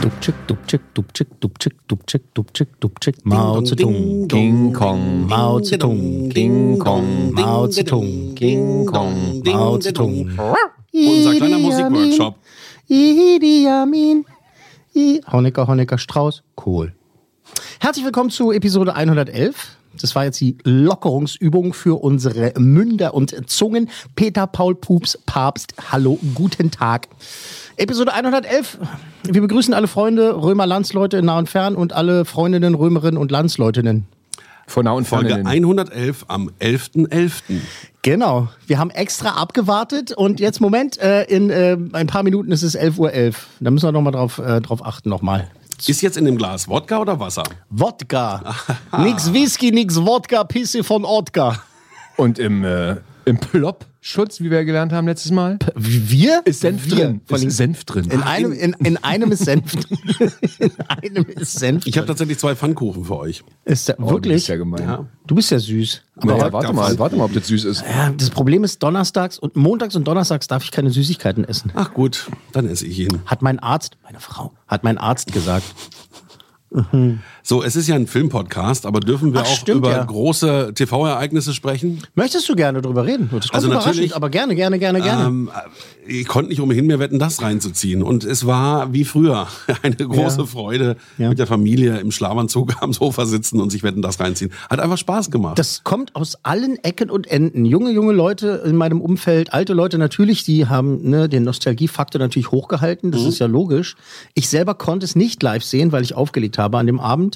Dubczyk, Dubczyk, Dubczyk, Dubczyk, Dubczyk, Dubczyk, Dubczyk, Mao Zedong, King Kong, Mao Zedong, King Kong, Mao Zedong, King Kong, Mao Zedong. Unser kleiner Musikworkshop. Idi Amin, Honecker, Honecker, Strauß, Kohl. Herzlich willkommen zu Episode 111. Das war jetzt die Lockerungsübung für unsere Münder und Zungen. Peter Paul Pups Papst, hallo, guten Tag. Episode 111. Wir begrüßen alle Freunde, Römer Landsleute in nah und fern und alle Freundinnen, Römerinnen und Landsleutinnen. Von nah und Folge Folge 111 am 11.11. Genau. Wir haben extra abgewartet und jetzt, Moment, äh, in äh, ein paar Minuten ist es 11.11 Uhr. Da müssen wir nochmal drauf, äh, drauf achten nochmal. Ist jetzt in dem Glas Wodka oder Wasser? Wodka. nix Whisky, nix Wodka, Pisse von Otka. Und im, äh, im Plop-Schutz, wie wir gelernt haben letztes Mal, Wir? ist Senf Wir. drin. Ist Senf drin. In einem, in, in einem ist Senf. drin. in einem ist Senf. Ich habe drin. tatsächlich zwei Pfannkuchen für euch. Ist der, Oh, du wirklich? bist ja gemein. Ja. Du bist ja süß. Aber ja, warte mal, warte mal, ob das süß ist. ja, das Problem ist, donnerstags und montags und donnerstags darf ich keine Süßigkeiten essen. Ach gut, dann esse ich ihn. Hat mein Arzt, meine Frau, hat mein Arzt gesagt. So, es ist ja ein Filmpodcast, aber dürfen wir Ach, auch stimmt, über ja. große TV-Ereignisse sprechen? Möchtest du gerne drüber reden? Das kommt Also überraschend, natürlich- aber gerne, gerne, gerne, gerne. Ähm, ich konnte nicht umhin, mir Wetten, das reinzuziehen. Und es war wie früher eine große Ja. Freude, Ja. mit der Familie im Schlafanzug am Sofa sitzen und sich Wetten, das reinziehen. Hat einfach Spaß gemacht. Das kommt aus allen Ecken und Enden. Junge, junge Leute in meinem Umfeld, alte Leute natürlich, die haben ne, den Nostalgiefaktor natürlich hochgehalten. Das ist ja logisch. Ich selber konnte es nicht live sehen, weil ich aufgelegt habe an dem Abend.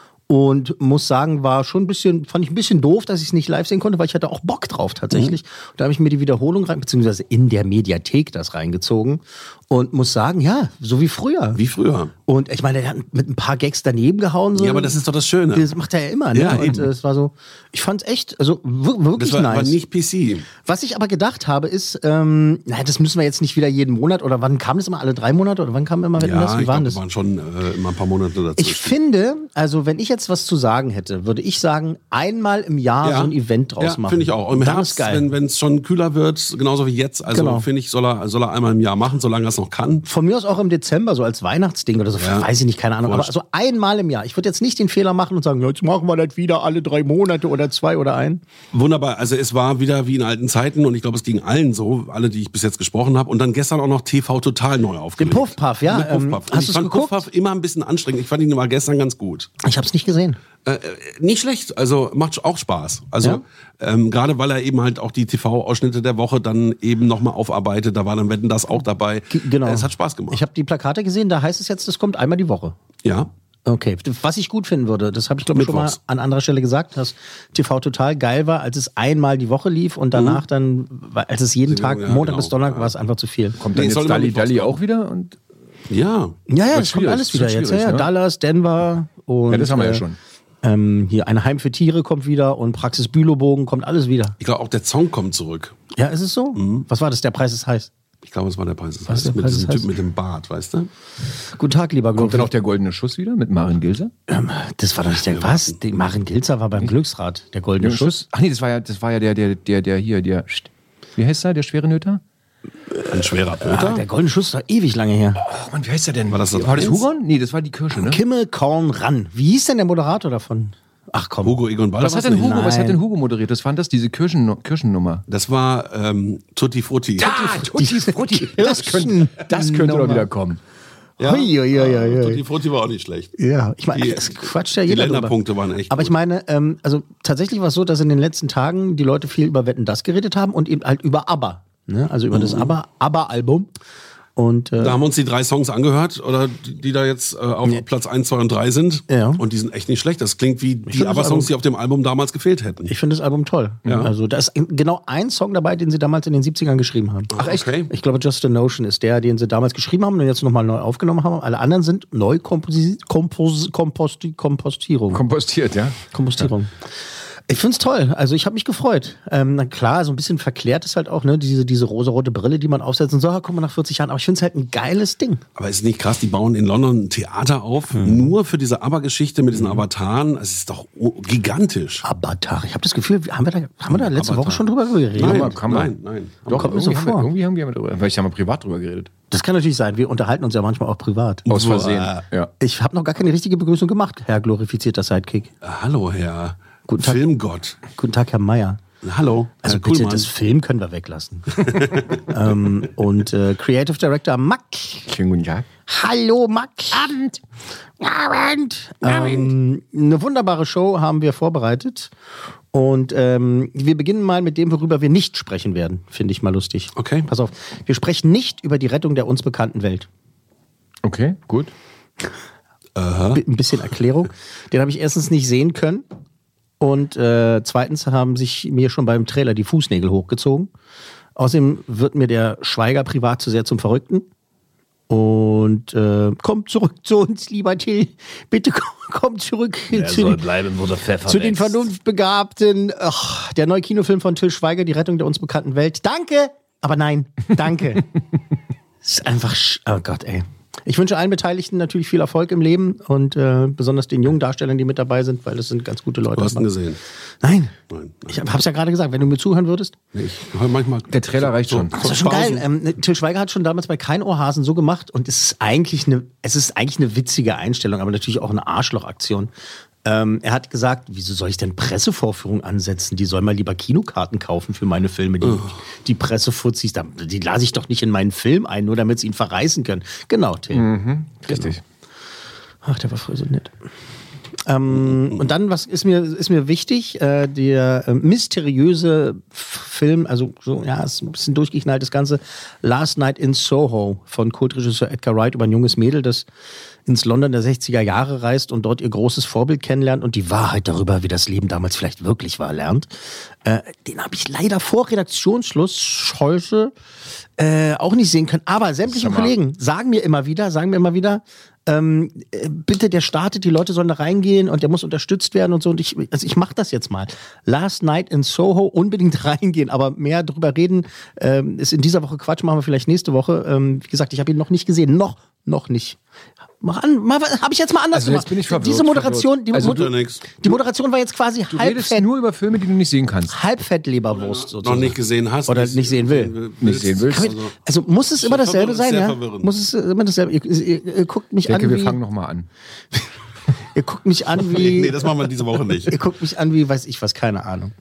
Und muss sagen, war schon ein bisschen, fand ich ein bisschen doof, dass ich es nicht live sehen konnte, weil ich hatte auch Bock drauf tatsächlich. Da habe ich mir die Wiederholung rein, beziehungsweise in der Mediathek das reingezogen. Und muss sagen, ja, so wie früher. wie früher. Und ich meine, der hat mit ein paar Gags daneben gehauen. So. Ja, aber das ist doch das Schöne. Das macht er ja immer, ne? Ja, und eben. äh, es war so, ich fand's echt, also wir- Das wirklich war, nice. war nicht PC. Was ich aber gedacht habe, ist, ähm, naja, das müssen wir jetzt nicht wieder jeden Monat oder wann kam das immer? Alle drei Monate oder wann kam immer Wetten, Ja, das? Wie waren glaube, das? waren schon äh, immer ein paar Monate dazu. Ich finde, also wenn ich jetzt was zu sagen hätte, würde ich sagen, einmal im Jahr so ein Event draus ja, machen. Finde ich auch. Im Herbst, wenn es schon kühler wird, genauso wie jetzt. Also Genau. finde ich, soll er, soll er einmal im Jahr machen, solange er es noch kann. Von mir aus auch im Dezember, so als Weihnachtsding oder so, Ja. weiß ich nicht, keine Ahnung. Aber so einmal im Jahr. Ich würde jetzt nicht den Fehler machen und sagen, jetzt machen wir das wieder alle drei Monate oder zwei oder ein. Wunderbar. Also es war wieder wie in alten Zeiten und ich glaube, es ging allen so, alle, die ich bis jetzt gesprochen habe. Und dann gestern auch noch TV total neu aufgelegt. Den Puffpuff, ja, Mit ähm, Puffpuff. Und hast ich fand geguckt? Puffpuff immer ein bisschen anstrengend. Ich fand ihn mal gestern ganz gut. Ich habe es nicht gesehen. Äh, äh, nicht schlecht, also macht auch Spaß. Also Ja. ähm, gerade weil er eben halt auch die TV-Ausschnitte der Woche dann eben nochmal aufarbeitet, da war dann Wetten das auch dabei. G- Genau. Äh, es hat Spaß gemacht. Ich habe die Plakate gesehen, da heißt es jetzt, das kommt einmal die Woche. ja. Okay, was ich gut finden würde, das habe ich glaube ich schon mal an anderer Stelle gesagt, dass TV total geil war, als es einmal die Woche lief und danach dann, weil- als es jeden Tag, ja, Montag genau. bis Donnerstag, Ja. war es einfach zu viel. Kommt Nee, dann jetzt Dalli Dalli auch wieder? Und, Ja. Ja, ja, es kommt alles es wieder jetzt. Ja, ja, ne? Dallas, Denver und ja, das haben wir ja äh, schon. Ähm, hier ein Heim für Tiere kommt wieder und Praxis Bülowbogen kommt alles wieder. Ich glaube, auch der Song kommt zurück. Ja, ist es so? Was war das? Der Preis ist heiß. Ich glaube, es war der Preis. Das Was ist heißt, der mit Preis diesem des Typ mit dem Bart, weißt du? Guten Tag, lieber Kommt dann auch der goldene Schuss wieder mit Marin Gilser? Das war doch nicht der was? Die Marin Gilzer war beim Glücksrad, der goldene Schuss. Ach nee, das war ja, das war ja der, der, der, der hier, der, wie heißt er, der schwere Nöter? Ein schwerer Ah, Pöter. der goldene Schuss war ewig lange her. Ach man, wie heißt der denn? War das war das? Hugon? Nee, das war die Kirsche, ne? Kimmel Korn ran. Wie hieß denn der Moderator davon? Ach komm. Hugo Egon Balder. Was hat denn? Hugo, was Nein. hat denn Hugo moderiert? Das waren das, diese Kirschen, Kirschennummer. Das war ähm, Tutti Frutti. Ah, Tutti Frutti. Das könnte, das könnte doch wieder kommen. Ja, Hui, hui, hui. Tutti Frutti war auch nicht schlecht. Ja, ich meine, Die- es quatscht ja die jeder drüber. Länderpunkte waren echt Aber ich meine, ähm, also tatsächlich war es so, dass in den letzten Tagen die Leute viel über Wetten das geredet haben und eben halt über ABBA. Ne? Also über Mhm. das ABBA- ABBA-Album. Und äh, Da haben wir uns die drei Songs angehört, oder die, die da jetzt äh, auf Platz 1, 2 und 3 sind. Ja. Und die sind echt nicht schlecht. Das klingt wie die finde das ABBA-Songs, Album- die auf dem Album damals gefehlt hätten. ich finde das Album toll. Ja. Also da ist genau ein Song dabei, den sie damals in den 70ern geschrieben haben. Ach, echt? Okay. Ich glaube, Just a Notion ist der, den sie damals geschrieben haben und jetzt nochmal neu aufgenommen haben. Alle anderen sind neu Komposi Kompos Komposti Kompostierung. Kompostiert, ja? Kompostierung. Ich find's toll. Also ich habe mich gefreut. Ähm, na klar, so ein bisschen verklärt ist halt auch, ne, diese, diese rosarote Brille, die man aufsetzt und so, ah, guck mal nach 40 Jahren. Aber ich find's halt ein geiles Ding. Aber ist nicht krass, die bauen in London ein Theater auf, Hm. nur für diese ABBA-Geschichte mit diesen Avataren. Es ist doch gigantisch. Avatar. Ich habe das Gefühl, haben wir da, haben wir da letzte Avatar. Woche schon drüber geredet? Nein. Nein, kann man. nein, nein. Doch, kommt mir so irgendwie, haben wir, irgendwie haben wir drüber, weil ich haben wir privat drüber geredet. Das kann natürlich sein. Wir unterhalten uns ja manchmal auch privat. Aus Versehen. Ja. Ich habe noch gar keine richtige Begrüßung gemacht, Herr glorifizierter Sidekick. Hallo, Herr Guten Tag. Filmgott. Guten Tag, Herr Meier. Hallo, Also Herr bitte, Kuhlmann. das Film können wir weglassen. ähm, und äh, Creative Director Mack. Schönen guten Tag. Hallo Mack. Abend. Abend. Ähm, eine wunderbare Show haben wir vorbereitet. Und ähm, wir beginnen mal mit dem, worüber wir nicht sprechen werden. Finde ich mal lustig. Okay. Pass auf. Wir sprechen nicht über die Rettung der uns bekannten Welt. Okay, gut. Bi- Ein bisschen Erklärung. Den habe ich erstens nicht sehen können. Und äh, zweitens haben sich mir schon beim Trailer die Fußnägel hochgezogen. Außerdem wird mir der Schweiger privat zu sehr zum Verrückten. Und äh, komm zurück zu uns, lieber Till. Bitte komm, komm zurück zu, den- bleiben, wo der Pfeffer zu den Vernunftbegabten. Ach, der neue Kinofilm von Till Schweiger, Die Rettung der uns bekannten Welt. Danke, aber nein, danke. Ist einfach, sch oh Gott, ey. Ich wünsche allen Beteiligten natürlich viel Erfolg im Leben und äh, besonders den jungen Darstellern, die mit dabei sind, weil das sind ganz gute Leute. Du hast ihn gesehen. Nein. Nein. Ich hab- hab's ja gerade gesagt, wenn du mir zuhören würdest. Nee, ich höre manchmal. Der Trailer reicht schon. Das ist schon geil. Ähm, ne, Till Schweiger hat schon damals bei Kein Ohrhasen so gemacht und es ist eigentlich eine, es ist eigentlich eine witzige Einstellung, aber natürlich auch eine Arschlochaktion. Ähm, er hat gesagt, wieso soll ich denn Pressevorführungen ansetzen? Die sollen mal lieber Kinokarten kaufen für meine Filme. Die, die Pressefuzis, die lasse ich doch nicht in meinen Film ein, nur damit sie ihn verreißen können. Genau, Till. Richtig. Ach, der war früher so nett. Ähm, und dann, was ist mir, ist mir wichtig? Äh, der äh, mysteriöse Film, also so, ja, ist ein bisschen durchgeknallt, das Ganze. Last Night in Soho von Kultregisseur Edgar Wright über ein junges Mädel, das ins London der 60er Jahre reist und dort ihr großes Vorbild kennenlernt und die Wahrheit darüber, wie das Leben damals vielleicht wirklich war, lernt. Äh, den habe ich leider vor Redaktionsschluss heute äh, auch nicht sehen können. Aber sämtliche. Kollegen sagen mir immer wieder, sagen mir immer wieder, ähm, äh, bitte, der startet, die Leute sollen da reingehen und der muss unterstützt werden und so. Und ich, also ich mache das jetzt mal. Last Night in Soho unbedingt reingehen, aber mehr drüber reden ähm, ist in dieser Woche Quatsch, machen wir vielleicht nächste Woche. Ähm, wie gesagt, ich habe ihn noch nicht gesehen, noch, noch nicht. Mach an, mal, habe ich jetzt mal anders Also jetzt gemacht. bin ich verwirrt, Diese Moderation, die. Also Mod- die Moderation war jetzt quasi Du redest Halbfett, nur über Filme, die du nicht sehen kannst. Halbfettleberwurst Noch sozusagen. nicht gesehen hast. Oder nicht sehen will. Nicht sehen willst. Man- Also muss es immer dasselbe sein, sehr ja? verwirrend. Muss es immer dasselbe? Ihr, ihr, ihr guckt mich Ich denke, an wir wie, fangen nochmal an. ihr guckt mich an wie, nee, das machen wir diese Woche nicht. ihr guckt mich an wie, weiß ich was, keine Ahnung.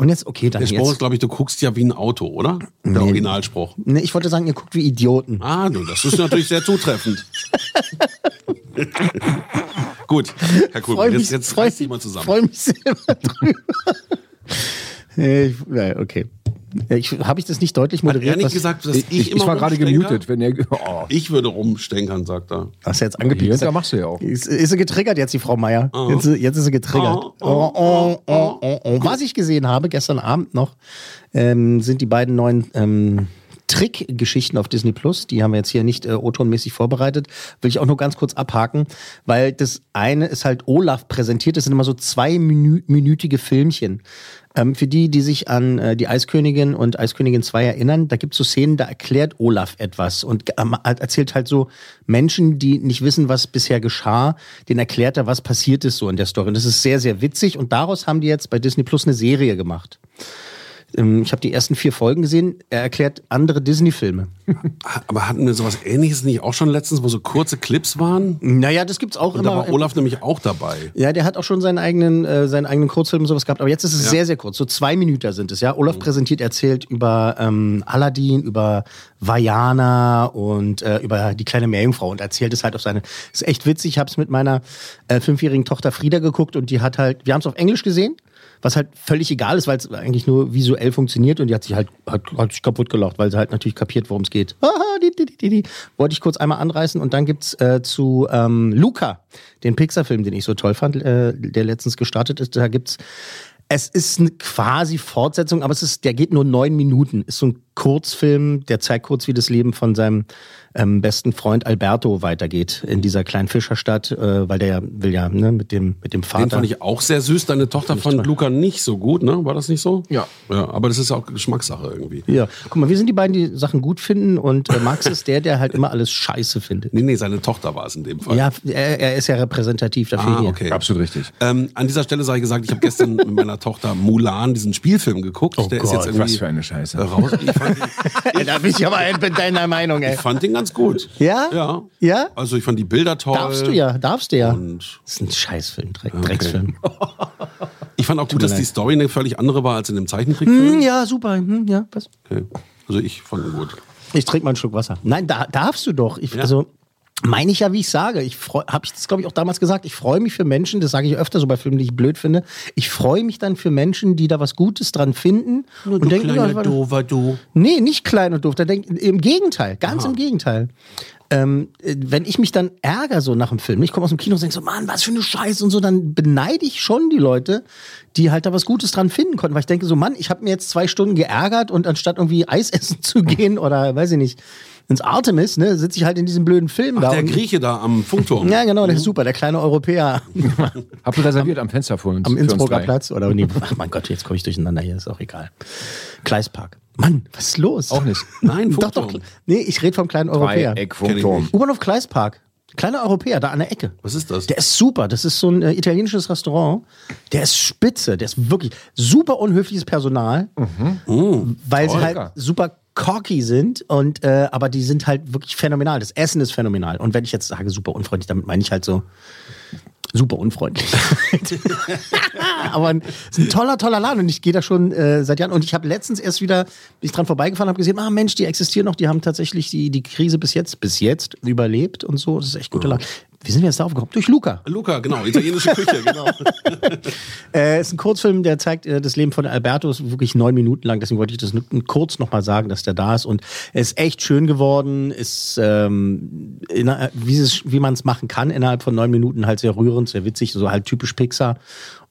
Und jetzt, okay, dann Der Spruch ist, jetzt. glaube ich, du guckst ja wie ein Auto, oder? Der Originalspruch. Nee, ich wollte sagen, ihr guckt wie Idioten. Ah, du, das ist natürlich sehr zutreffend. Gut, Herr Kuhlmann, jetzt, jetzt freu, reiß dich mal zusammen. freu mich selber drüber. Nee, ich, okay. Ja, Ich, Habe ich das nicht deutlich Hat er moderiert? nicht was- gesagt, dass ich, Ich, ich, immer war gerade gemutet. Wenn er, oh, Ich würde rumstenkern, sagt er. Hast du jetzt angepiekt? da machst du ja auch. Ist, ist sie getriggert jetzt, die Frau Meier? Jetzt, jetzt ist sie getriggert. Oh, Oh, oh, oh, oh, oh. Was ich gesehen habe, gestern Abend noch, ähm, sind die beiden neuen ähm, Trickgeschichten auf Disney Plus. Die haben wir jetzt hier nicht äh, O-Ton-mäßig vorbereitet. Will ich auch nur ganz kurz abhaken, weil das eine ist halt Olaf präsentiert. Das sind immer so zweiminütige Filmchen. Ähm, für die, die sich an äh, die Eiskönigin und Eiskönigin 2 erinnern, da gibt es so Szenen, da erklärt Olaf etwas und ähm, erzählt halt so Menschen, die nicht wissen, was bisher geschah, denen erklärt er, was passiert ist so in der Story. Und das ist sehr, sehr witzig und daraus haben die jetzt bei Disney Plus eine Serie gemacht. Ähm, Ich habe die ersten vier Folgen gesehen. Er erklärt andere Disney-Filme. Aber hatten wir sowas ähnliches nicht auch schon letztens, wo so kurze Clips waren? Naja, das gibt's auch Und da immer. war Olaf nämlich auch dabei. Ja, der hat auch schon seinen eigenen, äh, seinen eigenen Kurzfilm und sowas gehabt. Aber jetzt ist es sehr, sehr kurz. So zwei Minuten sind es, ja. Olaf präsentiert, erzählt über ähm, Aladdin, über Vajana und äh, über die kleine Meerjungfrau und erzählt es halt auf seine. Ist echt witzig. Ich habe es mit meiner äh, fünfjährigen Tochter Frieda geguckt und die hat halt, wir haben es auf Englisch gesehen. Was halt völlig egal ist, weil es eigentlich nur visuell funktioniert und die hat sich halt hat, hat sich kaputt gelacht, weil sie halt natürlich kapiert, worum es geht. Wollte ich kurz einmal anreißen und dann gibt's äh, zu ähm, Luca, den Pixar-Film, den ich so toll fand, äh, der letztens gestartet ist, da gibt's es ist eine quasi Fortsetzung, aber es ist, der geht nur neun Minuten. Ist so ein Kurzfilm, der zeigt kurz, wie das Leben von seinem ähm, besten Freund Alberto weitergeht in dieser kleinen Fischerstadt, äh, weil der ja will ja ne, mit dem mit dem Vater. Den fand ich auch sehr süß. Deine Tochter fand Luca nicht so gut, ne? War das nicht so? Ja. Ja, aber das ist auch Geschmackssache irgendwie. ja, guck mal, wir sind die beiden, die Sachen gut finden und äh, Max ist der, der halt immer alles scheiße findet. Nee, nee, seine Tochter war es in dem Fall. Ja, er, er ist ja repräsentativ dafür Ah, hier. okay. Absolut richtig. Ähm, an dieser Stelle sei ich gesagt, ich habe gestern mit meiner Tochter Mulan diesen Spielfilm geguckt. Oh der ist Gott, jetzt irgendwie was für eine Scheiße. raus. Ich fand, ihn, Da bin ich aber in deiner Meinung, ey. ich fand ihn ganz gut. Ja? Ja. Ja? Also ich fand die Bilder toll. Darfst du ja, darfst du ja. Und Das ist ein Scheißfilm, Dreck, Drecksfilm. ich fand auch gut, dass leid. die Story eine völlig andere war als in dem Zeichentrickfilm. Hm, ja, super. Hm, ja, was? Okay. Also ich fand ihn gut. Ich trinke mal einen Schluck Wasser. Nein, da darfst du doch. Ich, Also meine ich ja, wie ich sage. Ich habe ich das glaube ich auch damals gesagt. Ich freue mich für Menschen. Das sage ich öfter so bei Filmen, die ich blöd finde. Ich freue mich dann für Menschen, die da was Gutes dran finden und denken, ja, war- Dover, du. Nee, nicht klein und doof. Da denk, Im Gegenteil, ganz im Gegenteil. Ähm, äh, wenn ich mich dann ärgere so nach dem Film, ich komme aus dem Kino und denke so, Mann, was für eine Scheiße und so, dann beneide ich schon die Leute, die halt da was Gutes dran finden konnten, weil ich denke so, Mann, ich habe mir jetzt zwei Stunden geärgert und anstatt irgendwie Eis essen zu gehen oder weiß ich nicht, ins Artemis, ne, sitze ich halt in diesem blöden Film da. Der Grieche da am Funkturm. ja, genau, der ist super, der kleine Europäer Hab du reserviert am Fenster vor uns. am Innsbrucker. Platz oder nee, ach mein Gott, jetzt komme ich durcheinander hier, ist auch egal. Gleispark. Mann, was ist los? Auch nicht. Nein, Doch, doch. Funkturm. Nee, ich rede vom kleinen Europäer. Dreieckfunkturm. U-Bahnhof Gleispark. Kleiner Europäer, da an der Ecke. Was ist das? Der ist super. Das ist so ein äh, italienisches Restaurant. Der ist spitze. Der ist wirklich super unhöfliches Personal. weil sie halt Lecker. super cocky sind. Und, äh, aber die sind halt wirklich phänomenal. Das Essen ist phänomenal. Und wenn ich jetzt sage super unfreundlich, damit meine ich halt so super unfreundlich. aber ein, ist ein toller, toller Laden und ich gehe da schon äh, seit Jahren. Und ich habe letztens erst wieder, bin ich dran vorbeigefahren, habe gesehen, ah Mensch, die existieren noch, die haben tatsächlich die, die Krise bis jetzt, bis jetzt überlebt und so. Das ist echt guter Laden. Wie sind wir jetzt darauf gekommen? Durch Luca. Luca, genau, italienische Küche, genau. Äh, ist ein Kurzfilm, der zeigt äh, das Leben von Alberto, ist wirklich neun Minuten lang, deswegen wollte ich das kurz nochmal sagen, dass der da ist. Und er ist echt schön geworden, ist, ähm, inner- wie, wie man es machen kann, innerhalb von neun Minuten halt sehr rührend, sehr witzig, so halt typisch Pixar.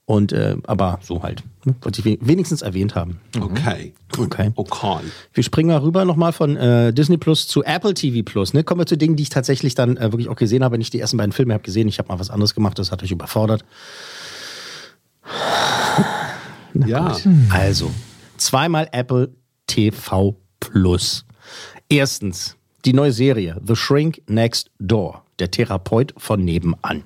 Und äh, aber so halt. Ne? Wollte ich we- wenigstens erwähnt haben. Okay. Okay. Okay. Wir springen mal rüber nochmal von äh, Disney Plus zu Apple TV Plus. Ne? Kommen wir zu Dingen, die ich tatsächlich dann äh, wirklich auch gesehen habe. Nicht die ersten beiden Filme habe gesehen. Ich habe mal was anderes gemacht, das hat euch überfordert. Ja. Also, zweimal Apple TV Plus. Erstens, die neue Serie The Shrink Next Door, der Therapeut von nebenan.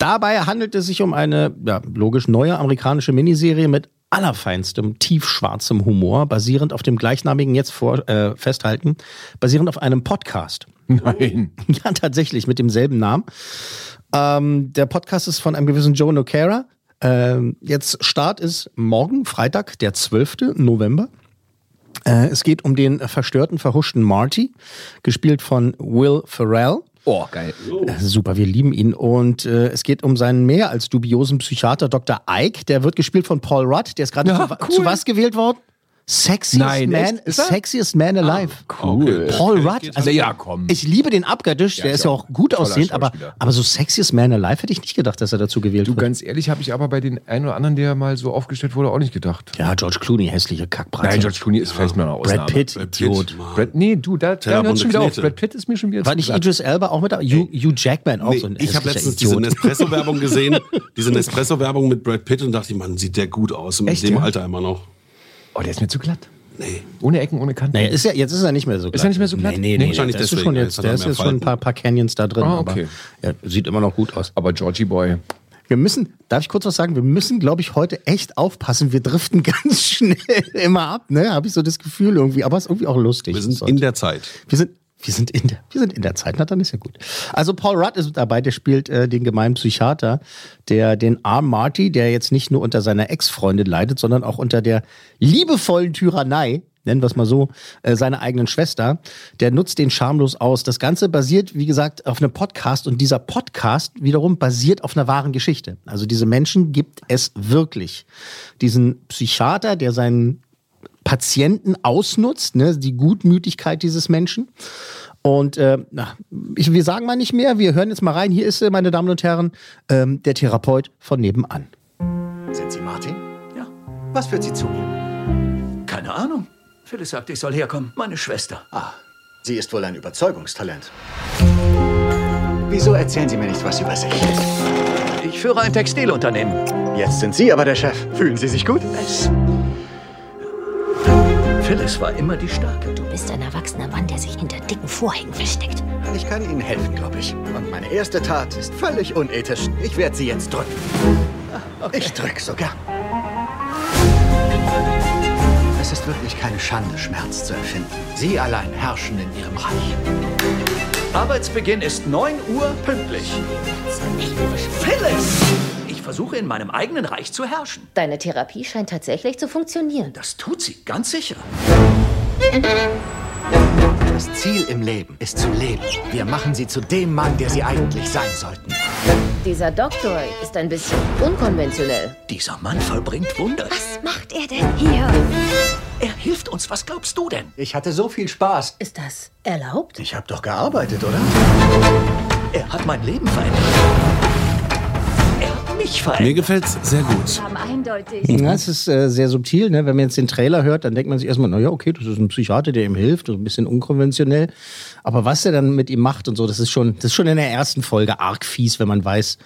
Dabei handelt es sich um eine, ja, logisch neue amerikanische Miniserie mit allerfeinstem, tiefschwarzem Humor, basierend auf dem gleichnamigen, jetzt vor, äh, festhalten, basierend auf einem Podcast. Nein. Ja, tatsächlich, mit demselben Namen. Ähm, der Podcast ist von einem gewissen Joe Nocera. Ähm, jetzt Start ist morgen, Freitag, der 12. November. Äh, es geht um den verstörten, verhuschten Marty, gespielt von Will Ferrell. Oh, geil. Äh, Super, wir lieben ihn. Und äh, es geht um seinen mehr als dubiosen Psychiater Dr. Ike. Der wird gespielt von Paul Rudd. Der ist gerade Ja, zu, cool. zu was gewählt worden? Sexiest Nein, Man, echt? Sexiest man alive. Cool. Paul Rudd. Also, ja, komm. Ich liebe den abgöttisch. der ich ist ja auch. gut aussehend, aber, aber so sexiest man alive hätte ich nicht gedacht, dass er dazu gewählt Du, wird. ganz ehrlich, habe ich aber bei den einen oder anderen, der mal so aufgestellt wurde, auch nicht gedacht. Ja, George Clooney, hässliche Kackbratze. Nein, George Clooney ist vielleicht mal eine Ausnahme. Brad Pitt, Brad Pitt, Idiot. Brad, nee, du, da, hört schon wieder auf. Brad Pitt ist mir schon wieder War nicht. Idris Elba auch mit da? Hugh, Hugh Jackman auch Nee, so ein ich habe letztens Idiot. diese Nespresso-Werbung gesehen, diese Nespresso-Werbung mit Brad Pitt und dachte, Mann, sieht der gut aus, in dem ja? Alter immer noch. Oh, der ist mir zu glatt. Nee. Ohne Ecken, ohne Kanten. Naja, ist ja, jetzt ist er nicht mehr so glatt. er nicht mehr so glatt? Nee, nee, Nee, nee. wahrscheinlich der ist schon jetzt der er ist jetzt schon ein paar, paar Canyons da drin. Ah, okay. Aber ja, sieht immer noch gut aus. Aber Georgie Boy. Wir müssen, darf ich kurz was sagen? Wir müssen, glaube ich, heute echt aufpassen. Wir driften ganz schnell immer ab, ne? Habe ich so das Gefühl irgendwie. Aber es ist irgendwie auch lustig. Wir sind in der Zeit. Wir sind, wir sind in der, wir sind in der Zeit. Na, dann ist ja gut. Also Paul Rudd ist dabei, der spielt äh, den gemeinen Psychiater, der den armen Marty, der jetzt nicht nur unter seiner Ex-Freundin leidet, sondern auch unter der liebevollen Tyrannei. nennen wir es mal so, äh, seiner eigenen Schwester. Der nutzt den schamlos aus. Das Ganze basiert, wie gesagt, auf einem Podcast und dieser Podcast wiederum basiert auf einer wahren Geschichte. Also diese Menschen gibt es wirklich. Diesen Psychiater, der seinen Patienten ausnutzt, ne, die Gutmütigkeit dieses Menschen. Und äh, na, ich, wir sagen mal nicht mehr, wir hören jetzt mal rein. Hier ist, äh, meine Damen und Herren, ähm, der Therapeut von nebenan. Sind Sie Martin? Ja. Was führt Sie zu mir? Keine Ahnung. Phyllis sagt, ich soll herkommen. Meine Schwester. Ah, sie ist wohl ein Überzeugungstalent. Wieso erzählen Sie mir nicht was über sich? Ich führe ein Textilunternehmen. Jetzt sind Sie aber der Chef. Fühlen Sie sich gut? Es. Phyllis war immer die Starke. Du bist ein erwachsener Mann, der sich hinter dicken Vorhängen versteckt. Ich kann Ihnen helfen, glaube ich. Und meine erste Tat ist völlig unethisch. Ich werde Sie jetzt drücken. Ich drück sogar. Es ist wirklich keine Schande, Schmerz zu empfinden. Sie allein herrschen in Ihrem Reich. Arbeitsbeginn ist 9 Uhr pünktlich. Phyllis! Ich versuche in meinem eigenen Reich zu herrschen. Deine Therapie scheint tatsächlich zu funktionieren. Das tut sie, ganz sicher. Das Ziel im Leben ist zu leben. Wir machen Sie zu dem Mann, der Sie eigentlich sein sollten. Dieser Doktor ist ein bisschen unkonventionell. Dieser Mann vollbringt Wunder. Was macht er denn hier? Er hilft uns. Was glaubst du denn? Ich hatte so viel Spaß. Ist das erlaubt? Ich habe doch gearbeitet, oder? Er hat mein Leben verändert. Er mich Mir verändert. gefällt's sehr gut. Ja, es ist äh, sehr subtil. Ne? Wenn man jetzt den Trailer hört, dann denkt man sich erstmal, naja, okay, das ist ein Psychiater, der ihm hilft, so ein bisschen unkonventionell. Aber was er dann mit ihm macht und so, das ist schon, das ist schon in der ersten Folge arg fies, wenn man weiß,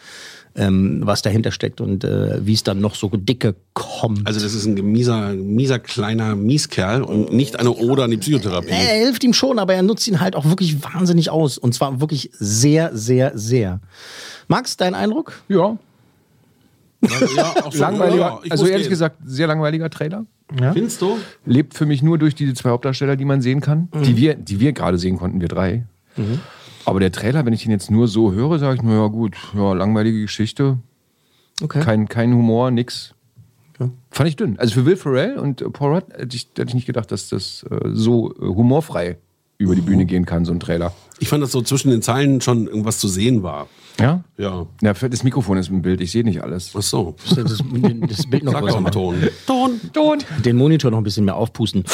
ähm, was dahinter steckt und äh, wie es dann noch so dicke kommt. Also das ist ein mieser, mieser kleiner Mieskerl und nicht eine Ode an die Psychotherapie. er hilft ihm schon, aber er nutzt ihn halt auch wirklich wahnsinnig aus. Und zwar wirklich sehr, sehr, sehr. Max, dein Eindruck? Ja, Ja, auch so, langweiliger, ja, also ehrlich gehen. gesagt, sehr langweiliger Trailer. Findest du? Lebt für mich nur durch diese zwei Hauptdarsteller, die man sehen kann, die wir, die wir gerade sehen konnten, wir drei. Aber der Trailer, wenn ich ihn jetzt nur so höre, sage ich, naja gut, ja, langweilige Geschichte, Okay. kein, kein Humor, nix. Fand ich dünn. Also für Will Ferrell und Paul Rudd hätte ich, hätte ich nicht gedacht, dass das äh, so äh, humorfrei über die Bühne gehen kann, so ein Trailer. Ich fand, dass so zwischen den Zeilen schon irgendwas zu sehen war. Ja? Ja. Ja, das Mikrofon ist im Bild, ich sehe nicht alles. Ach so. Das, das Bild noch Sag größer doch machen. Ton. Ton. Den Monitor noch ein bisschen mehr aufpusten.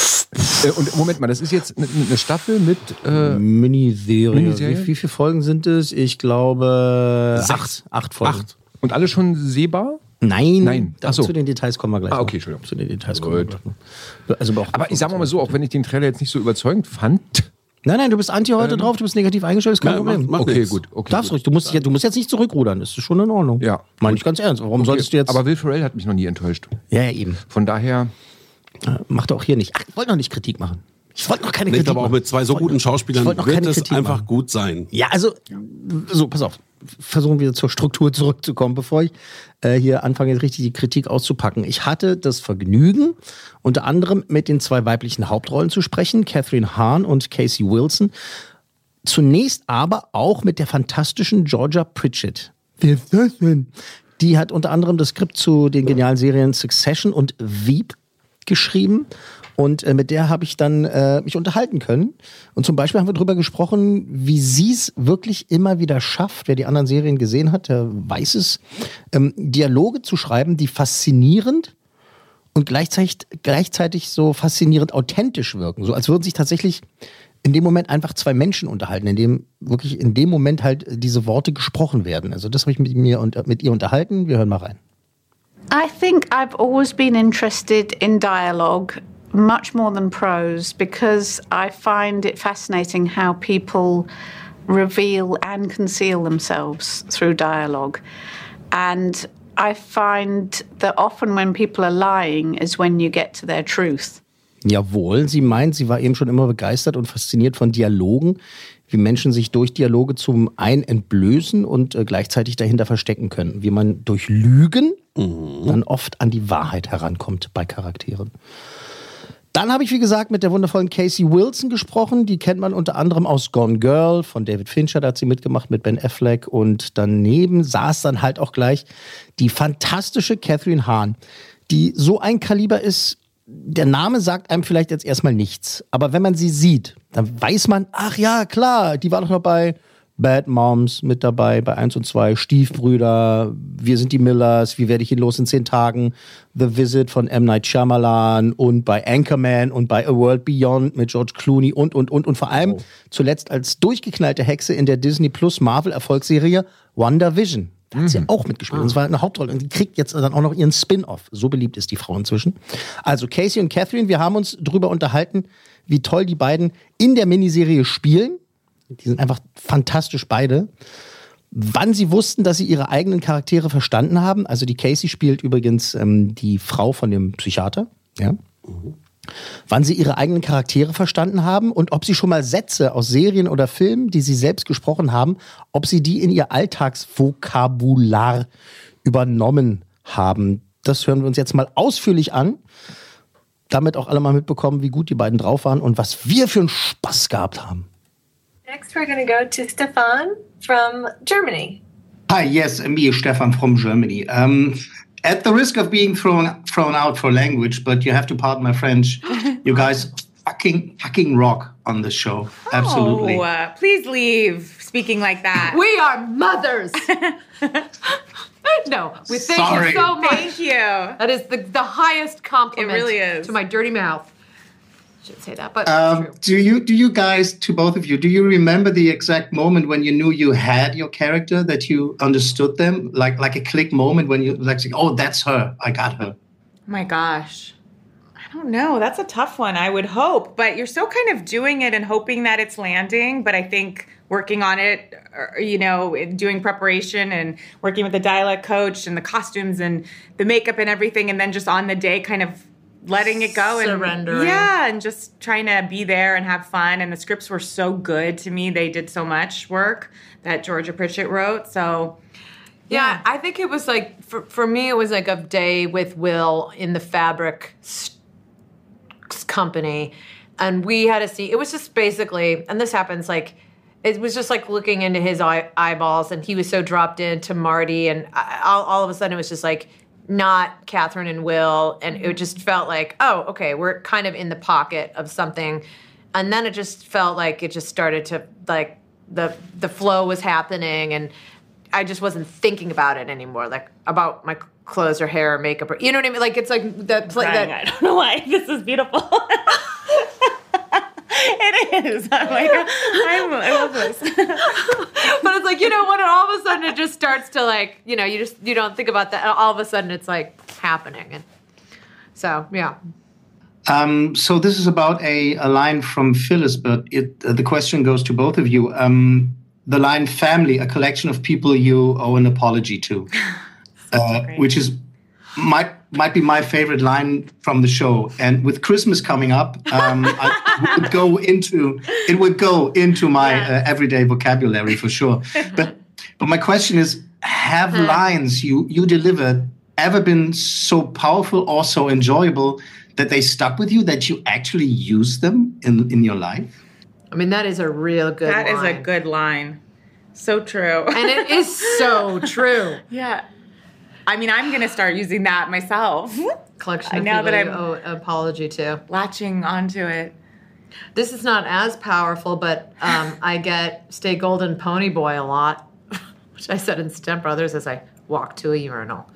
Äh, und Moment mal, das ist jetzt eine, eine Staffel mit. Äh, Miniserie. Miniserie? Wie, wie viele Folgen sind es? Ich glaube acht. Acht Folgen. Acht. und alle schon sehbar? Nein, Nein. Da, so. zu den Details kommen wir gleich. Ah, okay, Entschuldigung. Zu den Details kommen wir gleich. Also auch, Aber ich sag mal so, auch wenn ich den Trailer jetzt nicht so überzeugend fand. Nein, nein, du bist anti heute drauf, du bist negativ eingestellt, ist kein Ja, Problem. macht- macht Okay, nix. gut. Okay, Darfst gut. ruhig, du musst, du musst jetzt nicht zurückrudern, das ist schon in Ordnung. Ja. Meine ich ganz ernst. Warum solltest du jetzt. Aber Will Ferrell hat mich noch nie enttäuscht. ja, ja, eben. Von daher. Äh, Macht er auch hier nicht. Ach, ich wollte noch nicht Kritik machen. Ich wollte noch keine Ich Kritik glaube, auch machen. mit zwei so Ich guten Schauspielern ich wird es einfach machen. gut sein. Ja, also, so, pass auf. Versuchen wir zur Struktur zurückzukommen, bevor ich äh, hier anfange, jetzt richtig die Kritik auszupacken. Ich hatte das Vergnügen, unter anderem mit den zwei weiblichen Hauptrollen zu sprechen, Catherine Hahn und Casey Wilson. Zunächst aber auch mit der fantastischen Georgia Pritchett. Wer ist das denn? Die hat unter anderem das Skript zu den genialen Serien Succession und Veep geschrieben. Und äh, mit der habe ich dann äh, mich unterhalten können. Und zum Beispiel haben wir darüber gesprochen, wie sie es wirklich immer wieder schafft. Wer die anderen Serien gesehen hat, der weiß es, ähm, Dialoge zu schreiben, die faszinierend und gleichzeitig, gleichzeitig so faszinierend authentisch wirken. So als würden sich tatsächlich in dem Moment einfach zwei Menschen unterhalten, in dem wirklich in dem Moment halt diese Worte gesprochen werden. Also das habe ich mit mir und mit ihr unterhalten. Wir hören mal rein. I think I've always been interested in dialogue much more than prose because I find it fascinating how people reveal and conceal themselves through dialogue. And I find that often when people are lying is when you get to their truth. Jawohl, sie meint, sie war eben schon immer begeistert und fasziniert von Dialogen, wie Menschen sich durch Dialoge zum einen entblößen und äh, gleichzeitig dahinter verstecken können. Wie man durch Lügen dann oft an die Wahrheit herankommt bei Charakteren. Dann habe ich, wie gesagt, mit der wundervollen Casey Wilson gesprochen. Die kennt man unter anderem aus Gone Girl von David Fincher. Da hat sie mitgemacht mit Ben Affleck. Und daneben saß dann halt auch gleich die fantastische Catherine Hahn, die so ein Kaliber ist, der Name sagt einem vielleicht jetzt erstmal nichts. Aber wenn man sie sieht, dann weiß man, ach ja, klar, die war doch noch bei Bad Moms mit dabei, bei 1 und 2, Stiefbrüder, Wir sind die Millers, Wie werde ich ihn los in 10 Tagen, The Visit von M. Night Shyamalan und bei Anchorman und bei A World Beyond mit George Clooney und, und, und. Und vor allem zuletzt als durchgeknallte Hexe in der Disney Plus Marvel Erfolgsserie Wonder Vision. Da hat sie auch mitgespielt. Und es war eine Hauptrolle. Und die kriegt jetzt dann auch noch ihren Spin-off. So beliebt ist die Frau inzwischen. Also Casey und Catherine, wir haben uns drüber unterhalten, wie toll die beiden in der Miniserie spielen. Die sind einfach fantastisch beide. Wann sie wussten, dass sie ihre eigenen Charaktere verstanden haben. Also die Casey spielt übrigens ähm, die Frau von dem Psychiater. Ja. Wann sie ihre eigenen Charaktere verstanden haben und ob sie schon mal Sätze aus Serien oder Filmen, die sie selbst gesprochen haben, ob sie die in ihr Alltagsvokabular übernommen haben. Das hören wir uns jetzt mal ausführlich an. Damit auch alle mal mitbekommen, wie gut die beiden drauf waren und was wir für einen Spaß gehabt haben. Next, we're going to go to Stefan from Germany. Hi, yes, me, Stefan from Germany. Um, at the risk of being thrown thrown out for language, but you have to pardon my French. you guys fucking fucking rock on this show. Absolutely. Oh, uh, please leave speaking like that. We are mothers. no, we thank Sorry. you so much. Thank you. That is the, the highest compliment It really is. to my dirty mouth. Shouldn't say that, but Um, do you do you guys to both of you do you remember the exact moment when you knew you had your character that you understood them like like a click moment when you like say, oh that's her I got her Oh my gosh. I don't know. That's a tough one. I would hope, but you're still kind of doing it and hoping that it's landing. But I think working on it, or, you know, doing preparation and working with the dialect coach and the costumes and the makeup and everything, and then just on the day, kind of letting it go and Surrendering. yeah, and just trying to be there and have fun. And the scripts were so good to me; they did so much work that Georgia Pritchett wrote. So yeah, I think it was like for, for me, it was like a day with Will in the fabric s- company, and we had to see. It was just basically, and this happens like. It was just like looking into his eye, eyeballs, and he was so dropped into Marty, and I, all, all of a sudden it was just like not Catherine and Will, and it just felt like, oh, okay, we're kind of in the pocket of something, and then it just felt like it just started to like the the flow was happening, and I just wasn't thinking about it anymore, like about my clothes or hair or makeup or you know what I mean. Like it's like the play that. I don't know why this is beautiful. it is. I'm like, I'm, I love this. but it's like you know when it, all of a sudden it just starts to like you know you just you don't think about that all of a sudden it's like happening and so yeah Um, so this is about a, a line from Phyllis, but it, uh, the question goes to both of you. Um, the line "family," a collection of people you owe an apology to, uh, which is might might be my favorite line from the show. And with Christmas coming up, um, I would go into it would go into my uh, everyday vocabulary for sure. But but my question is: Have lines you you delivered ever been so powerful or so enjoyable that they stuck with you that you actually use them in in your life? I mean that is a real good That is line. a good line. So true. and it is so true yeah. I mean, I'm going to start using that myself. collection of Now that I'm- owe an apology to Latching onto it. this is not as powerful but um, I get stay golden pony boy a lot which I said in Step Brothers as I walk to a urinal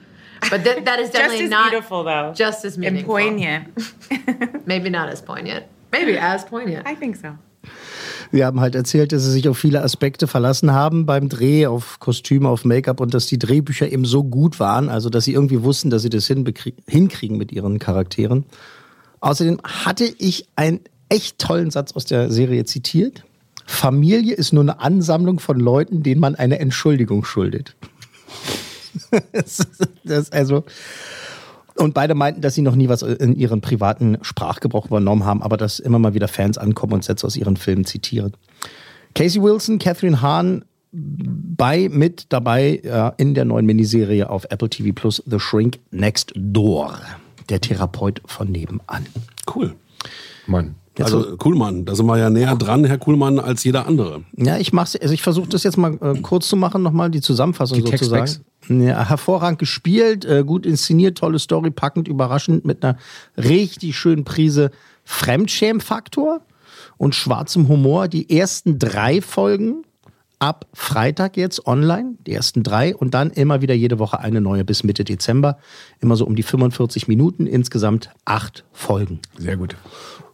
but that, that is Just definitely as not beautiful, though. just as And meaningful poignant. maybe not as poignant maybe as poignant I think so. Wir haben halt erzählt, dass sie sich auf viele Aspekte verlassen haben beim Dreh, auf Kostüme, auf Make-up und dass die Drehbücher eben so gut waren, also dass sie irgendwie wussten, dass sie das hinkriegen mit ihren Charakteren. Außerdem hatte ich einen echt tollen Satz aus der Serie zitiert. Familie ist nur eine Ansammlung von Leuten, denen man eine Entschuldigung schuldet. das ist also und beide meinten, dass sie noch nie was in ihren privaten Sprachgebrauch übernommen haben, aber dass immer mal wieder Fans ankommen und Sätze aus ihren Filmen zitieren. Casey Wilson, Catherine Hahn bei, mit dabei äh, in der neuen Miniserie auf Apple TV Plus The Shrink Next Door. Der Therapeut von nebenan. Cool. Mann. Also Kuhlmann, da sind wir ja näher dran, Herr Kuhlmann, als jeder andere. Ja, ich mach's, also ich versuche das jetzt mal äh, kurz zu machen, nochmal die Zusammenfassung Die sozusagen. Ja, hervorragend gespielt, äh, gut inszeniert, tolle Story, packend, überraschend, mit einer richtig schönen Prise Fremdschämfaktor und schwarzem Humor. Die ersten drei Folgen ab Freitag jetzt online, die ersten drei und dann immer wieder jede Woche eine neue bis Mitte Dezember. Immer so um die 45 Minuten, insgesamt acht Folgen. Sehr gut.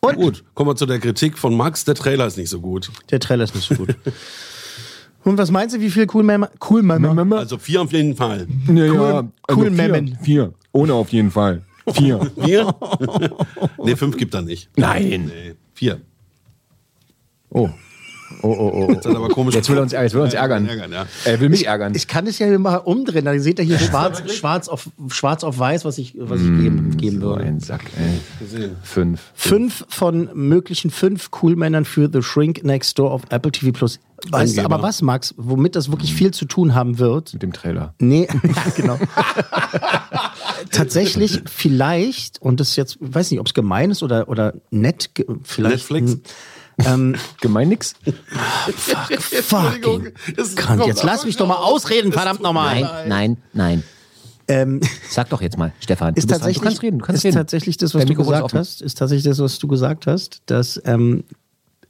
Und gut, kommen wir zu der Kritik von Max. Der Trailer ist nicht so gut. Der Trailer ist nicht so gut. Und was meinst du, wie viel cool Mama? Cool Mama? Also vier auf jeden Fall. Ja, ja, Cool- also cool vier, Memmen. Vier. Ohne auf jeden Fall. Vier. Vier? nee, fünf gibt er nicht. Nein. Nee, vier. Oh. Oh, oh, oh. Jetzt hat er aber komisch Jetzt will er uns, jetzt will er uns ärgern. ärgern, ja. Er will mich ärgern. Ich kann das ja mal umdrehen. Da seht ihr hier schwarz, schwarz, auf, schwarz auf weiß, was ich, was ich geben, geben Mm, so würde. ein Sack, ey. Fünf. Fünf von möglichen fünf Coolmännern für The Shrink Next Door auf Apple TV Plus. Weißt du aber was, Max, womit das wirklich viel zu tun haben wird? Mit dem Trailer. Nee, ja, genau. Tatsächlich vielleicht, und das jetzt, ich weiß nicht, ob es gemein ist oder, oder nett, vielleicht. Netflix? Hm, Ähm, Gemein nix? fuck, fucking. Kant, jetzt lass mich doch mal ausreden, verdammt nochmal. Nein, nein, nein. Ähm, Sag doch jetzt mal, Stefan. ist tatsächlich, du kannst reden. Du kannst ist reden. tatsächlich das, was Dein du gesagt hast, ist tatsächlich das, was du gesagt hast, dass ähm,